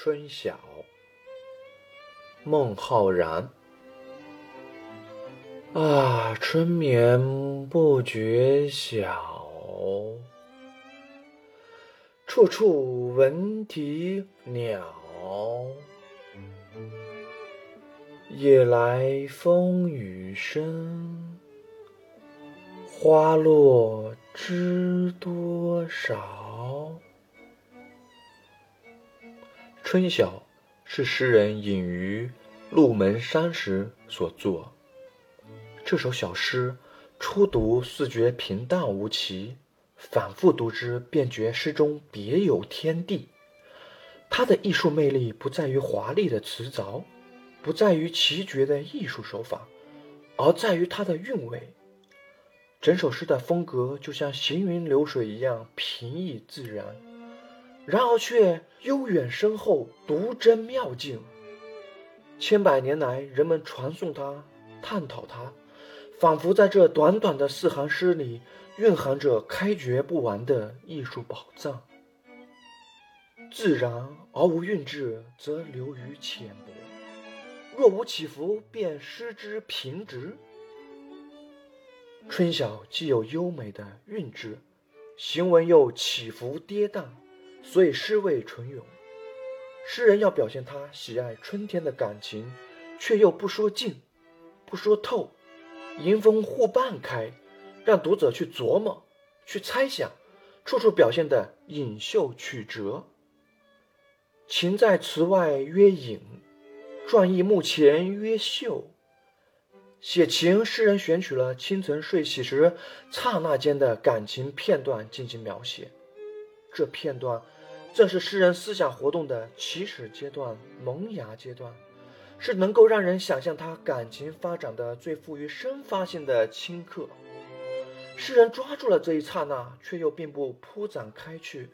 春晓，孟浩然。啊，春眠不觉晓，处处闻啼鸟。夜来风雨声，花落知多少。《春晓》是诗人隐于鹿门山时所作。这首小诗初读似觉平淡无奇，反复读之便觉诗中别有天地。它的艺术魅力不在于华丽的词藻，不在于奇绝的艺术手法，而在于它的韵味。整首诗的风格就像行云流水一样平易自然。然而却悠远深厚，独真妙境。千百年来，人们传颂它，探讨它，仿佛在这短短的四行诗里，蕴含着开掘不完的艺术宝藏。自然而无韵致，则流于浅薄；若无起伏，便失之平直。春晓既有优美的韵致，行文又起伏跌宕。所以诗味纯咏，诗人要表现他喜爱春天的感情，却又不说尽，不说透，迎风互半开，让读者去琢磨，去猜想，处处表现的隐秀曲折。情在词外曰隐，转意目前曰秀。写情，诗人选取了清晨睡起时刹那间的感情片段进行描写，这片段。正是诗人思想活动的起始阶段、萌芽阶段，是能够让人想象他感情发展的最富于生发性的顷刻。诗人抓住了这一刹那，却又并不铺展开去，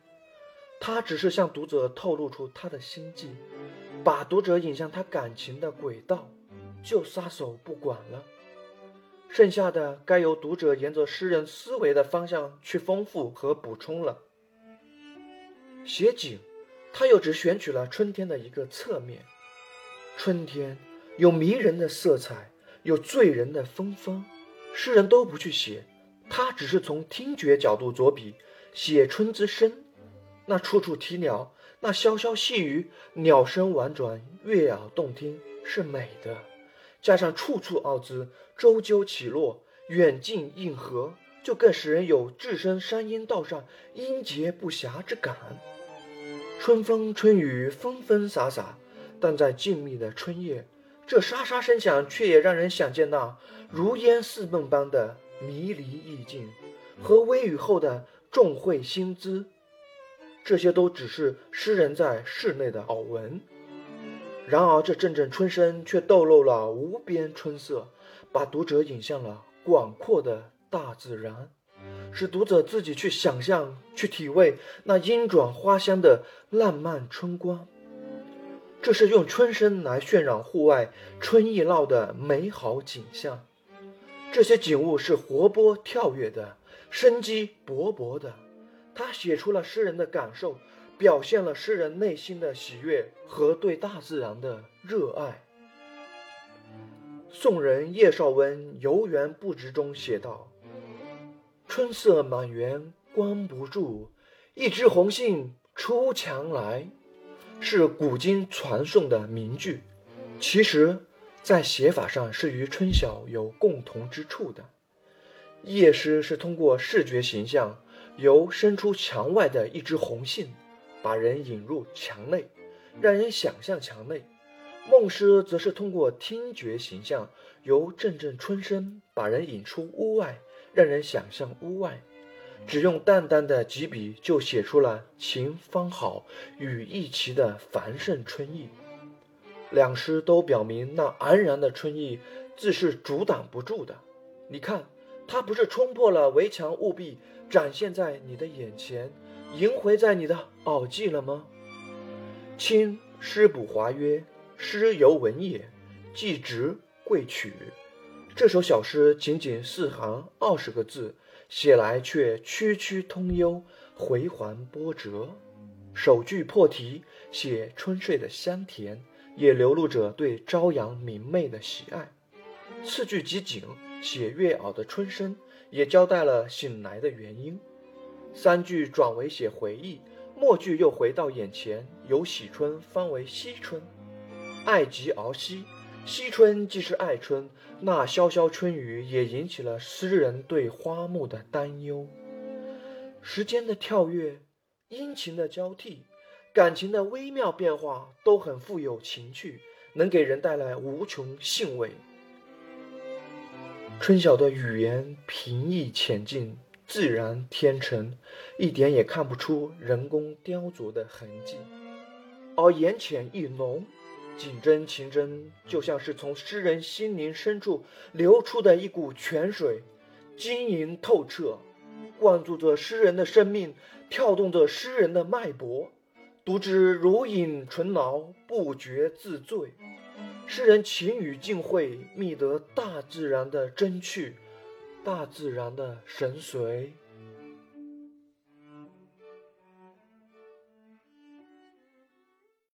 他只是向读者透露出他的心迹，把读者引向他感情的轨道，就撒手不管了。剩下的该由读者沿着诗人思维的方向去丰富和补充了。写景，他又只选取了春天的一个侧面。春天有迷人的色彩，有醉人的芬芳，诗人都不去写，他只是从听觉角度着笔，写春之声。那处处啼鸟，那潇潇细雨，鸟声婉转，悦耳动听，是美的。加上“处处”二字，周究起落，远近应和，就更使人有置身山阴道上，阴洁不暇之感。春风春雨，纷纷洒洒，但在静谧的春夜，这沙沙声响却也让人想见那如烟似梦般的迷离意境和微雨后的众会心姿。这些都只是诗人在室内的耳闻，然而这阵阵春声却透露了无边春色，把读者引向了广阔的大自然。使读者自己去想象、去体味那莺转花香的烂漫春光。这是用春声来渲染户外春意闹的美好景象。这些景物是活泼跳跃的、生机勃勃的。它写出了诗人的感受，表现了诗人内心的喜悦和对大自然的热爱。宋人叶绍温《游园不值》中写道。春色满园关不住，一枝红杏出墙来，是古今传颂的名句。其实，在写法上是与春晓有共同之处的。夜诗是通过视觉形象，由伸出墙外的一枝红杏，把人引入墙内，让人想象墙内；梦诗则是通过听觉形象，由阵阵春声，把人引出屋外。让人想象屋外，只用淡淡的几笔就写出了晴方好，雨亦奇的繁盛春意。两诗都表明那安然的春意自是阻挡不住的。你看，它不是冲破了围墙务壁，展现在你的眼前，萦回在你的耳际了吗？清诗补华曰：“诗犹文也，既直贵曲。”这首小诗仅仅四行二十个字，写来却曲曲通幽，回环波折。首句破题写春睡的香甜，也流露着对朝阳明媚的喜爱；次句集锦写月耳的春声，也交代了醒来的原因；三句转为写回忆，末句又回到眼前，由喜春翻为惜春，爱极而惜。惜春既是爱春，那潇潇春雨也引起了诗人对花木的担忧。时间的跳跃，阴晴的交替，感情的微妙变化，都很富有情趣，能给人带来无穷兴味。春晓的语言平易浅近，自然天成，一点也看不出人工雕琢的痕迹，而言浅意浓。景真情真，就像是从诗人心灵深处流出的一股泉水，晶莹透彻，灌注着诗人的生命，跳动着诗人的脉搏，读之如饮醇醪，不觉自醉。诗人情与境会，觅得大自然的真趣，大自然的神髓。